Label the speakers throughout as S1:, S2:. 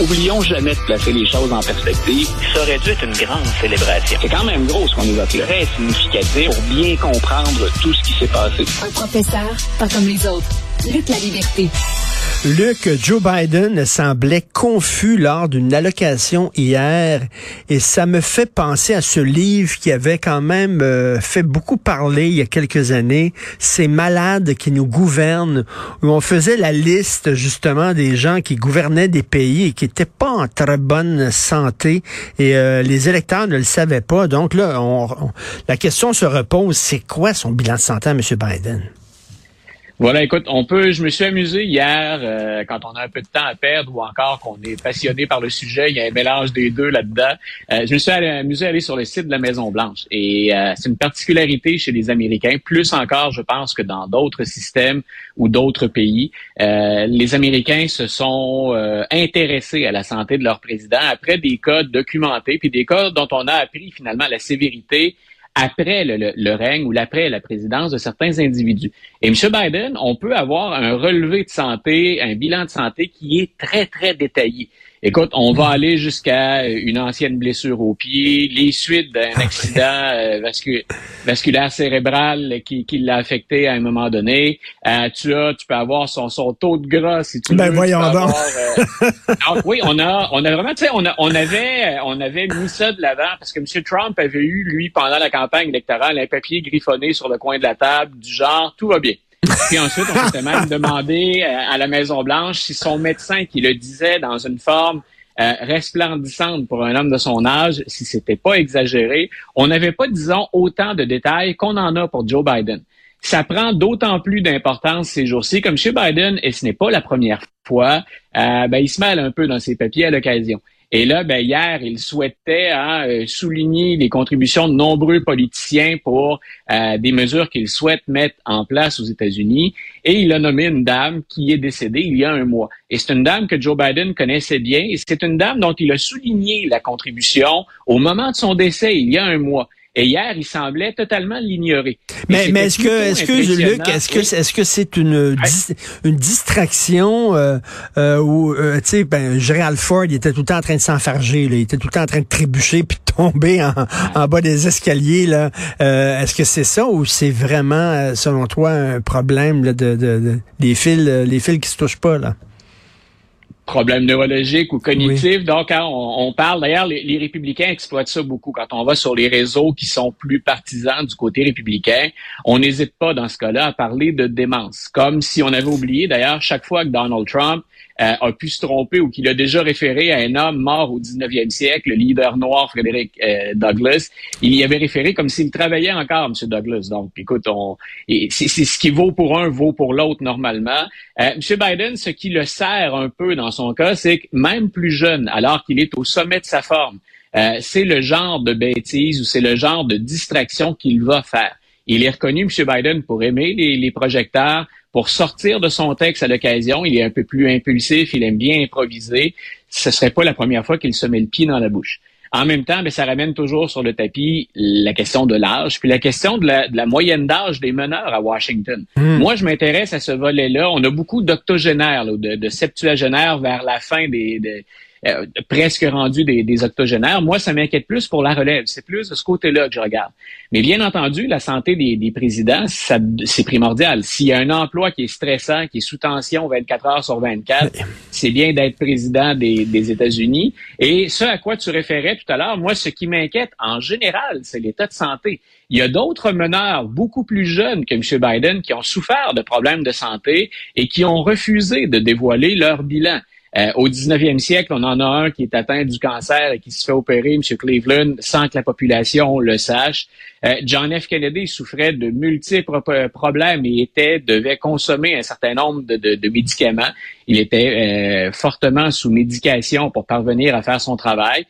S1: oublions jamais de placer les choses en perspective.
S2: Ça aurait dû être une grande célébration.
S1: C'est quand même gros ce qu'on nous a fait. Très significatif pour bien comprendre tout ce qui s'est passé.
S3: Un professeur, pas comme les autres. Luc la liberté.
S4: Luc, Joe Biden semblait confus lors d'une allocation hier et ça me fait penser à ce livre qui avait quand même euh, fait beaucoup parler il y a quelques années, Ces malades qui nous gouvernent, où on faisait la liste justement des gens qui gouvernaient des pays et qui n'étaient pas en très bonne santé et euh, les électeurs ne le savaient pas. Donc là, la question se repose, c'est quoi son bilan de santé à M. Biden?
S5: Voilà, écoute, on peut. Je me suis amusé hier euh, quand on a un peu de temps à perdre ou encore qu'on est passionné par le sujet. Il y a un mélange des deux là-dedans. Euh, je me suis amusé à aller sur le site de la Maison Blanche et euh, c'est une particularité chez les Américains, plus encore, je pense, que dans d'autres systèmes ou d'autres pays. les Américains se sont intéressés à la santé de leur président après des cas documentés, puis des cas dont on a appris finalement la sévérité après le, règne ou l'après la présidence de certains individus. Et M. Biden, on peut avoir un relevé de santé, un bilan de santé qui est très, très détaillé. Écoute, on va aller jusqu'à une ancienne blessure au pied, les suites d'un ah accident euh, vasculaire cérébral qui, qui l'a affecté à un moment donné. Euh, tu as, tu peux avoir son, son taux de gras si tu
S4: ben
S5: veux.
S4: voyons donc.
S5: Euh, oui, on a, on a vraiment, tu sais, on, on avait, on avait mis ça de l'avant parce que M. Trump avait eu lui pendant la campagne électorale un papier griffonné sur le coin de la table du genre tout va bien. Puis ensuite, on s'était même demandé euh, à la Maison-Blanche si son médecin qui le disait dans une forme euh, resplendissante pour un homme de son âge, si c'était pas exagéré, on n'avait pas, disons, autant de détails qu'on en a pour Joe Biden. Ça prend d'autant plus d'importance ces jours-ci, comme chez Biden, et ce n'est pas la première fois, euh, ben, il se mêle un peu dans ses papiers à l'occasion. Et là, ben, hier, il souhaitait hein, euh, souligner les contributions de nombreux politiciens pour euh, des mesures qu'il souhaite mettre en place aux États-Unis. Et il a nommé une dame qui est décédée il y a un mois. Et c'est une dame que Joe Biden connaissait bien. Et c'est une dame dont il a souligné la contribution au moment de son décès il y a un mois. Et hier, il semblait totalement l'ignorer.
S4: Mais, mais est-ce que, est-ce que, Luc, est-ce que, est-ce que c'est une, une distraction euh, euh, où, euh, tu sais, ben, Gerald Ford, il était tout le temps en train de s'enfarger, il était tout le temps en train de trébucher puis de tomber en, en bas des escaliers, là. Euh, est-ce que c'est ça ou c'est vraiment, selon toi, un problème là, de, de, de, des fils, les fils qui se touchent pas, là?
S5: Problèmes neurologiques ou cognitifs. Donc, hein, on, parle, d'ailleurs, les, républicains exploitent ça beaucoup. Quand on va sur les réseaux qui sont plus partisans du côté républicain, on n'hésite pas dans ce cas-là à parler de démence. Comme si on avait oublié, d'ailleurs, chaque fois que Donald Trump euh, a pu se tromper ou qu'il a déjà référé à un homme mort au 19e siècle, le leader noir Frédéric euh, Douglass. Il y avait référé comme s'il travaillait encore, M. Douglas. Donc, écoute, on, c'est, ce qui vaut pour un vaut pour l'autre normalement. Euh, M. Biden, ce qui le sert un peu dans son cas, c'est que même plus jeune, alors qu'il est au sommet de sa forme, euh, c'est le genre de bêtise ou c'est le genre de distraction qu'il va faire. Il est reconnu, M. Biden, pour aimer les, les projecteurs, pour sortir de son texte à l'occasion. Il est un peu plus impulsif, il aime bien improviser. Ce serait pas la première fois qu'il se met le pied dans la bouche. En même temps, mais ça ramène toujours sur le tapis la question de l'âge, puis la question de la, moyenne d'âge des meneurs à Washington. Hmm. Moi, je m'intéresse à ce volet-là. On a beaucoup d'octogénaires, de, de septuagénaires vers la fin des, euh, presque rendus des, octogénaires. Moi, ça m'inquiète plus pour la relève. C'est plus de ce côté-là que je regarde. Mais bien entendu, la santé des, présidents, c'est primordial. S'il y a un emploi qui est stressant, qui est sous tension 24 heures sur 24, c'est bien d'être président des, des États-Unis. Et ce à quoi tu référais tout à l'heure, moi, ce qui m'inquiète en général, c'est l'état de santé. Il y a d'autres meneurs beaucoup plus jeunes que M. Biden qui ont souffert de problèmes de santé et qui ont refusé de dévoiler leur bilan. Euh, au 19e siècle, on en a un qui est atteint du cancer et qui se fait opérer, M. Cleveland, sans que la population le sache. Euh, John F. Kennedy souffrait de multiples problèmes et était devait consommer un certain nombre de, médicaments. Il était euh, fortement sous médication pour parvenir à faire son travail.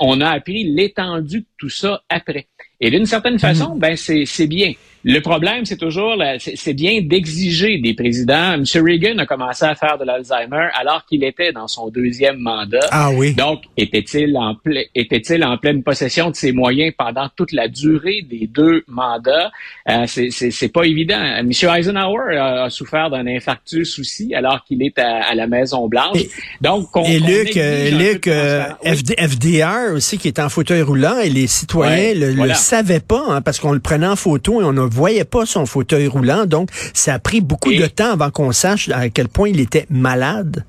S5: on a appris l'étendue de tout ça après. Et d'une certaine façon, mm. ben c'est bien. Le problème, c'est toujours, c'est bien d'exiger des présidents. M. Reagan a commencé à faire de l'Alzheimer alors qu'il était dans son deuxième mandat.
S4: Ah oui.
S5: Donc, était-il en, était-il en pleine possession de ses moyens pendant toute la durée des deux mandats? Euh, c'est pas évident. M. Eisenhower a, souffert d'un infarctus aussi alors qu'il est à, la Maison-Blanche.
S4: Donc, et Luc, euh, Luc euh, FDR aussi, qui est en fauteuil roulant, et les citoyens le, le savaient pas hein, parce qu'on le prenait en photo et on a voyait pas son fauteuil roulant. Donc, ça a pris beaucoup de temps avant qu'on sache à quel point il était malade.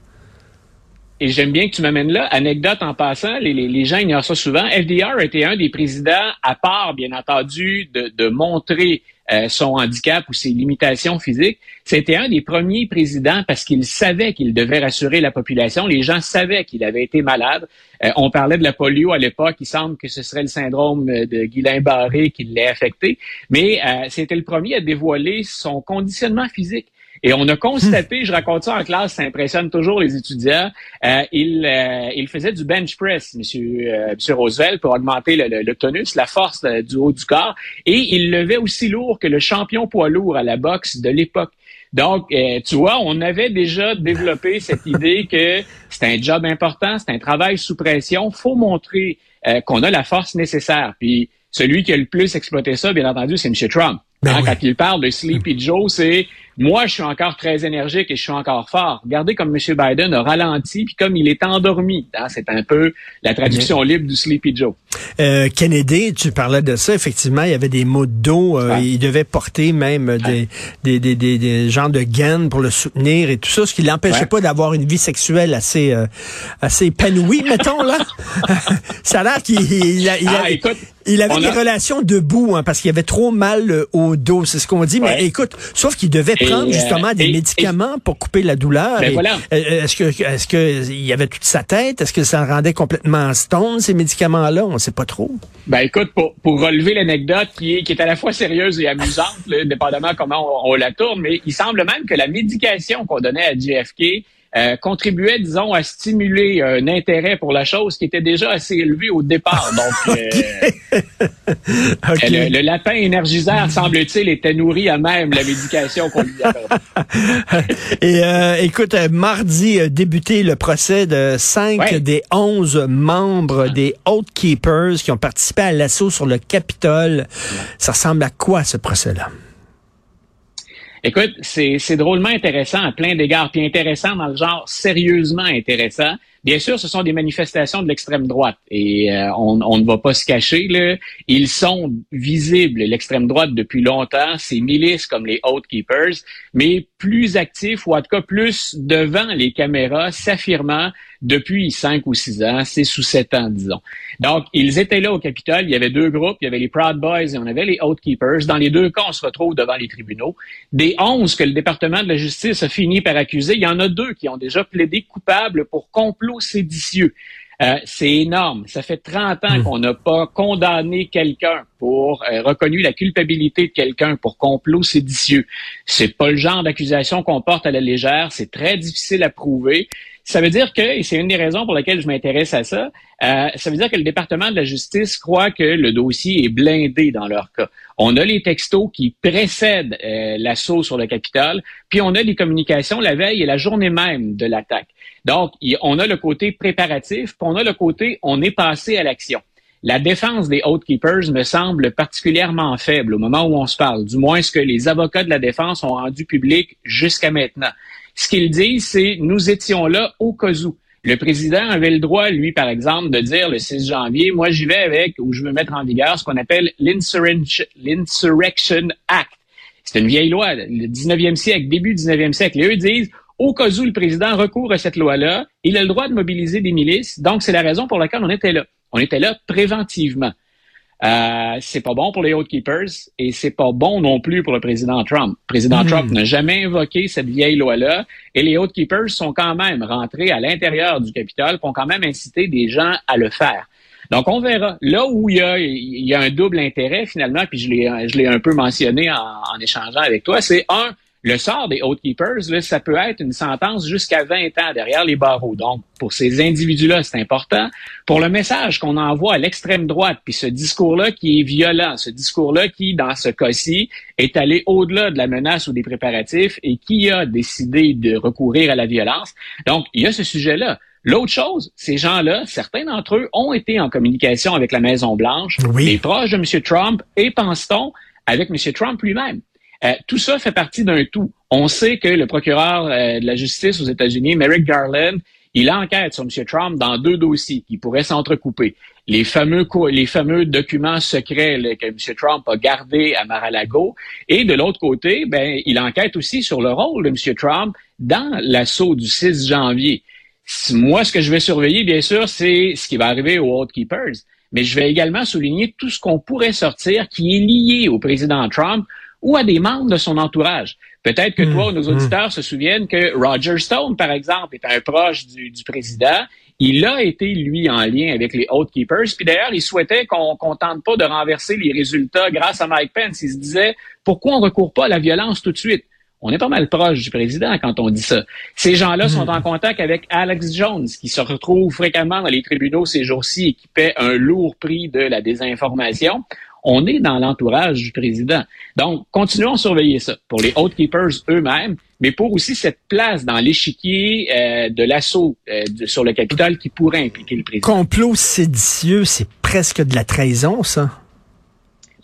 S5: Et j'aime bien que tu m'amènes là. Anecdote en passant, les, les, gens ignorent ça souvent. FDR était un des présidents, à part, bien entendu, de, de montrer euh, son handicap ou ses limitations physiques. C'était un des premiers présidents parce qu'il savait qu'il devait rassurer la population. Les gens savaient qu'il avait été malade. Euh, on parlait de la polio à l'époque. Il semble que ce serait le syndrome de Guillain-Barré qui l'ait affecté. Mais euh, c'était le premier à dévoiler son conditionnement physique. Et on a constaté, je raconte ça en classe, ça impressionne toujours les étudiants, euh, il, euh, il faisait du bench press, monsieur, euh, monsieur Roosevelt, pour augmenter le, le, tonus, la force du haut du corps, et il levait aussi lourd que le champion poids lourd à la boxe de l'époque. Donc, tu vois, on avait déjà développé cette idée que c'est un job important, c'est un travail sous pression, faut montrer qu'on a la force nécessaire. Puis, celui qui a le plus exploité ça, bien entendu, c'est M. Trump. Ben hein, Quand il parle de Sleepy Joe, c'est moi, je suis encore très énergique et je suis encore fort. Regardez comme M. Biden a ralenti, puis comme il est endormi. Hein, c'est un peu la traduction libre du Sleepy Joe.
S4: Euh, Kennedy, tu parlais de ça. Effectivement, il y avait des mots d'eau. Euh, il devait porter même des, des, des, des, des, genres de gaines pour le soutenir et tout ça, ce qui l'empêchait pas d'avoir une vie sexuelle assez euh, assez épanouie, mettons là. ça a l'air qu'il il, a, il, ah, il avait des relations debout hein, parce qu'il avait trop mal au dos, c'est ce qu'on dit. Mais écoute, sauf qu'il devait prendre justement des médicaments pour couper la douleur.
S5: Ben voilà.
S4: Est-ce que est-ce que il y avait toute sa tête? Est-ce que ça rendait complètement stone ces médicaments-là? On sait pas trop.
S5: Ben écoute, pour, pour relever l'anecdote qui est qui est à la fois sérieuse et amusante, dépendamment comment on, on la tourne, mais il semble même que la médication qu'on donnait à JFK euh, contribuait, disons, à stimuler un intérêt pour la chose qui était déjà assez élevé au départ. Donc, euh, le, lapin énergiseur, semble-t-il, était nourri à même la médication qu'on lui
S4: avait. Et euh, écoute, mardi a débuté le procès de cinq des onze membres des Oath Keepers qui ont participé à l'assaut sur le Capitole. Ça ressemble à quoi ce procès-là?
S5: Écoute, c'est drôlement intéressant à plein d'égards, puis intéressant dans le genre sérieusement intéressant. Bien sûr, ce sont des manifestations de l'extrême droite et euh, on, ne va pas se cacher. Là. Ils sont visibles, l'extrême droite, depuis longtemps, ces milices comme les Oath Keepers, mais plus actifs ou en tout cas plus devant les caméras, s'affirmant depuis cinq ou six ans, six ou sept ans, disons. Donc, ils étaient là au Capitole. Il y avait deux groupes. Il y avait les Proud Boys et on avait les Oath Keepers. Dans les deux cas, on se retrouve devant les tribunaux. Des onze que le département de la justice a fini par accuser, il y en a deux qui ont déjà plaidé coupables pour complot séditieux. Euh, c'est énorme. Ça fait 30 ans hmm. qu'on n'a pas condamné quelqu'un pour euh, reconnu la culpabilité de quelqu'un pour complot séditieux. C'est pas le genre d'accusation qu'on porte à la légère. C'est très difficile à prouver. Ça veut dire que, et c'est une des raisons pour lesquelles je m'intéresse à ça, euh, ça veut dire que le département de la justice croit que le dossier est blindé dans leur cas. On a les textos qui précèdent euh, l'assaut sur le Capitole, puis on a les communications la veille et la journée même de l'attaque. Donc, on a le côté préparatif, puis on a le côté on est passé à l'action. La défense des Oath Keepers me semble particulièrement faible au moment où on se parle, du moins ce que les avocats de la défense ont rendu public jusqu'à maintenant. Ce qu'ils disent, c'est nous étions là au cas où. Le président avait le droit, lui, par exemple, de dire le 6 janvier, moi j'y vais avec, ou je veux mettre en vigueur ce qu'on appelle l'Insurrection Act. C'est une vieille loi, le 19e siècle, début 19e siècle. Et eux disent, au cas où le président recourt à cette loi-là, il a le droit de mobiliser des milices. Donc, c'est la raison pour laquelle on était là. On était là préventivement. Euh, c'est pas bon pour les Keepers et c'est pas bon non plus pour le président Trump. Le président hmm. Trump n'a jamais invoqué cette vieille loi-là et les Keepers sont quand même rentrés à l'intérieur du Capitole, ont quand même incité des gens à le faire. Donc, on verra. Là où il y a, il y a un double intérêt, finalement, puis je l'ai, je l'ai un peu mentionné en, en échangeant avec toi, c'est un, le sort des Oath Keepers, ça peut être une sentence jusqu'à 20 ans derrière les barreaux. Donc, pour ces individus-là, c'est important. Pour le message qu'on envoie à l'extrême droite, puis ce discours-là qui est violent, ce discours-là qui, dans ce cas-ci, est allé au-delà de la menace ou des préparatifs et qui a décidé de recourir à la violence. Donc, il y a ce sujet-là. L'autre chose, ces gens-là, certains d'entre eux ont été en communication avec la Maison-Blanche, les proches de M. Trump, et pense-t-on avec M. Trump lui-même? Euh, tout ça fait partie d'un tout. On sait que le procureur euh, de la justice aux États-Unis, Merrick Garland, il enquête sur M. Trump dans deux dossiers qui pourraient s'entrecouper. Les fameux, documents secrets que M. Trump a gardés à Mar-a-Lago. Et de l'autre côté, ben, il enquête aussi sur le rôle de M. Trump dans l'assaut du 6 janvier. Moi, ce que je vais surveiller, bien sûr, c'est ce qui va arriver aux Oath Keepers. Mais je vais également souligner tout ce qu'on pourrait sortir qui est lié au président Trump ou à des membres de son entourage. Peut-être que toi ou nos mmh, auditeurs mmh. se souviennent que Roger Stone, par exemple, est un proche du, président. Il a été, lui, en lien avec les Oath Keepers. Puis d'ailleurs, il souhaitait qu'on ne tente pas de renverser les résultats grâce à Mike Pence. Il se disait, pourquoi on ne recourt pas à la violence tout de suite? On est pas mal proche du président quand on dit ça. Ces gens-là sont en contact avec Alex Jones, qui se retrouve fréquemment dans les tribunaux ces jours-ci et qui paie un lourd prix de la désinformation on est dans l'entourage du président. Donc, continuons à surveiller ça pour les Keepers eux-mêmes, mais pour aussi cette place dans l'échiquier euh, de l'assaut euh, sur le Capitole qui pourrait impliquer le président.
S4: Complot séditieux, c'est presque de la trahison, ça.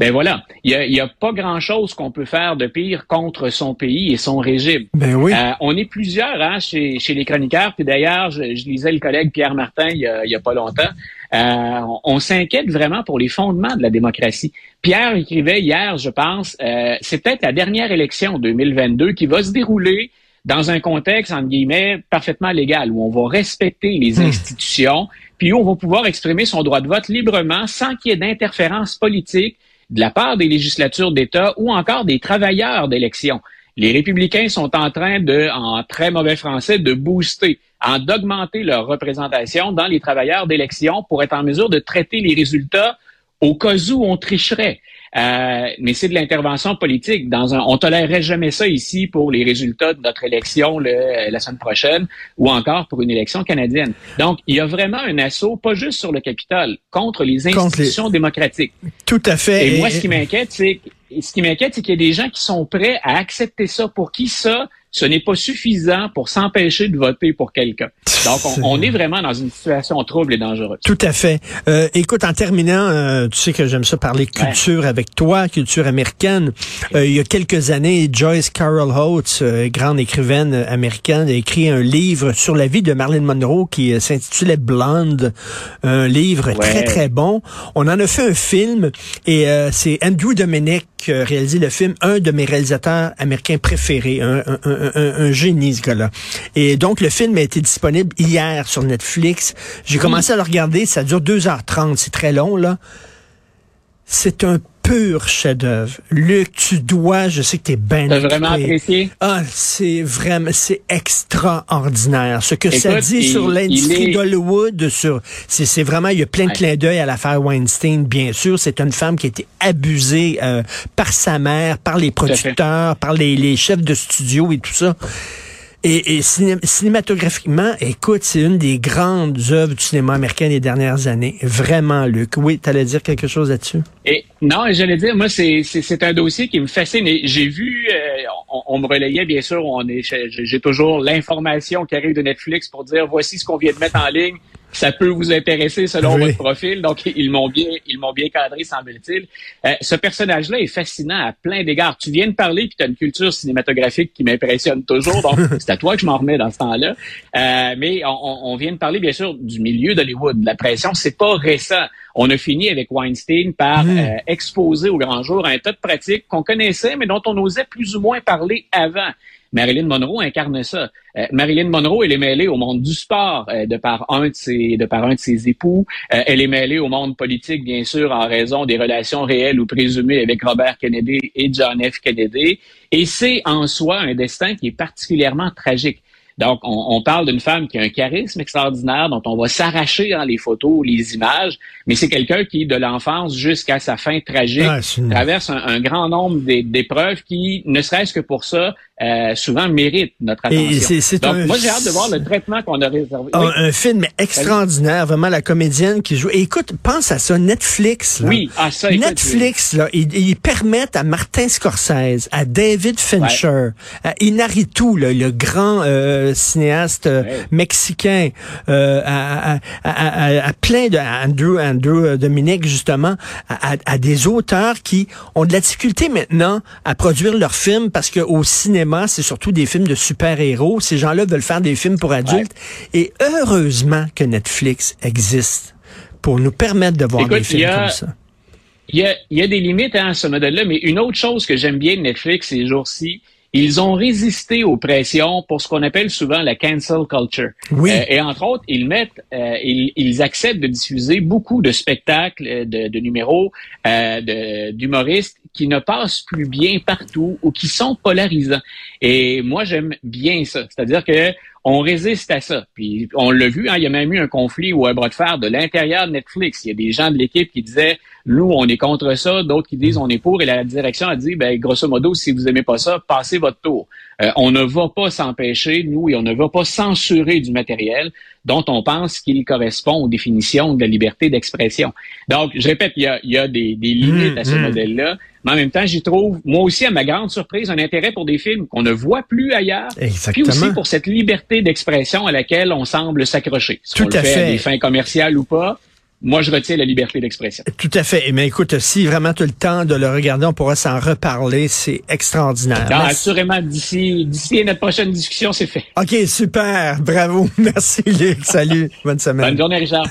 S5: Ben voilà, il y a, pas grand-chose qu'on peut faire de pire contre son pays et son régime.
S4: Ben oui.
S5: Euh, on est plusieurs hein, chez, les chroniqueurs, puis d'ailleurs, je, lisais le collègue Pierre Martin il y a, a pas longtemps. Euh, on, s'inquiète vraiment pour les fondements de la démocratie. Pierre écrivait hier, je pense, euh, c'est peut-être la dernière élection 2022 qui va se dérouler dans un contexte, entre guillemets, parfaitement légal, où on va respecter les hmm. institutions, puis où on va pouvoir exprimer son droit de vote librement sans qu'il y ait d'interférence politique de la part des législatures d'État ou encore des travailleurs d'élection. Les républicains sont en train de, en très mauvais français, de booster, en d'augmenter leur représentation dans les travailleurs d'élection pour être en mesure de traiter les résultats au cas où on tricherait. Euh, mais c'est de l'intervention politique. Dans un, on tolérerait jamais ça ici pour les résultats de notre élection la semaine prochaine ou encore pour une élection canadienne. Donc, il y a vraiment un assaut, pas juste sur le Capitole, contre les institutions démocratiques.
S4: Tout à fait.
S5: Et, moi, ce qui m'inquiète, c'est ce qui m'inquiète, c'est qu'il y a des gens qui sont prêts à accepter ça. Pour qui ça, ce n'est pas suffisant pour s'empêcher de voter pour quelqu'un. Donc, on, est vraiment dans une situation trouble et dangereuse.
S4: Tout à fait. Euh, écoute, en terminant, euh, tu sais que j'aime ça parler culture avec toi, culture américaine. Euh, il y a quelques années, Joyce Carol Oates, grande écrivaine américaine, a écrit un livre sur la vie de Marilyn Monroe qui s'intitulait Blonde, un livre très très bon. On en a fait un film et c'est Andrew Dominic qui a réalisé le film, un de mes réalisateurs américains préférés, un, un, un, un génie ce gars-là. Et donc le film a été disponible hier sur Netflix. J'ai commencé à le regarder, ça dure 2h30, c'est très long, là. C'est un pur chef-d'œuvre. Luc, tu dois, je sais que tu es bien
S5: T'as vraiment apprécié?
S4: Ah, c'est vraiment, c'est extraordinaire. Ce que ça dit sur l'industrie d'Hollywood, sur, c'est vraiment, il y a plein de clins d'œil à l'affaire Weinstein, bien sûr. C'est une femme qui a été abusée euh, par sa mère, par les producteurs, par les, les chefs de studio et tout ça. Et, cinématographiquement, écoute, c'est une des grandes œuvres du cinéma américain des dernières années. Vraiment, Luc. Oui, tu allais dire quelque chose là-dessus?
S5: Et non, j'allais dire, moi, c'est un dossier qui me fascine. J'ai vu, euh, on, me relayait, bien sûr, on est, j'ai toujours l'information qui arrive de Netflix pour dire voici ce qu'on vient de mettre en ligne ça peut vous intéresser selon votre profil. Donc, ils m'ont bien, ils m'ont bien cadré, semble-t-il. Euh, ce personnage-là est fascinant à plein d'égards. Tu viens de parler, puis tu as une culture cinématographique qui m'impressionne toujours. Donc, c'est à toi que je m'en remets dans ce temps-là. Euh, mais on, vient de parler, bien sûr, du milieu d'Hollywood. La pression, c'est pas récent. On a fini avec Weinstein par mmh. euh, exposer au grand jour un tas de pratiques qu'on connaissait, mais dont on osait plus ou moins parler avant. Marilyn Monroe incarne ça. Euh, Marilyn Monroe, elle est mêlée au monde du sport euh, de par un de ses de par un de ses époux. Euh, elle est mêlée au monde politique, bien sûr, en raison des relations réelles ou présumées avec Robert Kennedy et John F. Kennedy. Et c'est en soi un destin qui est particulièrement tragique. Donc, on, parle d'une femme qui a un charisme extraordinaire, dont on va s'arracher dans les photos, les images, mais c'est quelqu'un qui, de l'enfance jusqu'à sa fin tragique, traverse un, grand nombre d'épreuves qui, ne serait-ce que pour ça, euh, souvent méritent notre attention. Donc, moi, j'ai hâte de voir le traitement qu'on a réservé.
S4: Un, un film extraordinaire, vraiment, la comédienne qui joue. Et écoute, pense à ça, Netflix. Là.
S5: Oui, à ça.
S4: Netflix, là, ils, permettent à Martin Scorsese, à David Fincher, à Inaritu, là, le grand euh, cinéaste euh, mexicain, euh, à, à, à, à, plein de Andrew, Andrew Dominique, justement, à, des auteurs qui ont de la difficulté maintenant à produire leurs films parce qu'au cinéma, c'est surtout des films de super-héros. Ces gens-là veulent faire des films pour adultes. Et heureusement que Netflix existe pour nous permettre de voir des films comme ça.
S5: Il y a, des limites hein, à ce modèle-là, mais une autre chose que j'aime bien de Netflix ces jours-ci, ils ont résisté aux pressions pour ce qu'on appelle souvent la cancel culture.
S4: Oui.
S5: Euh, et entre autres, ils mettent, euh, ils, acceptent de diffuser beaucoup de spectacles, euh, de, de numéros, d'humoristes qui ne passent plus bien partout ou qui sont polarisants. Et moi, j'aime bien ça. C'est-à-dire que on résiste à ça. Puis on l'a vu, hein, il y a même eu un conflit ou un bras de fer de l'intérieur de Netflix. Il y a des gens de l'équipe qui disaient nous, on est contre ça, d'autres qui disent on est pour, et la direction a dit ben grosso modo, si vous aimez pas ça, passez votre tour. Euh, on ne va pas s'empêcher, nous, et on ne va pas censurer du matériel dont on pense qu'il correspond aux définitions de la liberté d'expression. Donc, je répète, il y a, il y a des, des limites à ce mmh, mmh. modèle-là, mais en même temps, j'y trouve, moi aussi, à ma grande surprise, un intérêt pour des films qu'on ne voit plus ailleurs,
S4: Exactement.
S5: puis aussi pour cette liberté d'expression à laquelle on semble s'accrocher.
S4: Tout à fait.
S5: À des fins commerciales ou pas, moi, je retiens la liberté d'expression.
S4: Tout à fait. Mais écoute, si vraiment tu as le temps de le regarder, on pourra s'en reparler. C'est extraordinaire.
S5: Non, assurément, d'ici, d'ici notre prochaine discussion, c'est fait.
S4: OK, super. Bravo. Merci, Luc. Salut. Bonne semaine.
S5: Bonne journée, Richard.